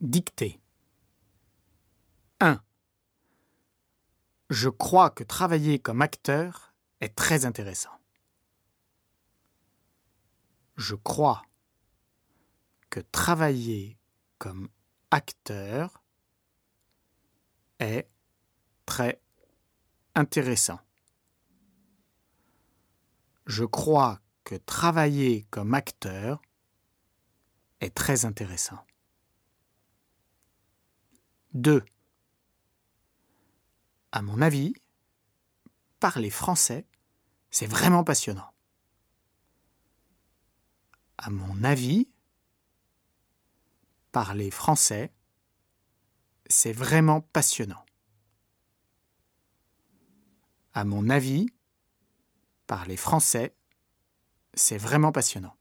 Dictée. 1. Je crois que travailler comme acteur est très intéressant. Je crois que travailler comme acteur est très intéressant. Je crois que travailler comme acteur est très intéressant. 2. À mon avis, parler français, c'est vraiment passionnant. À mon avis, parler français, c'est vraiment passionnant. À mon avis, parler français, c'est vraiment passionnant.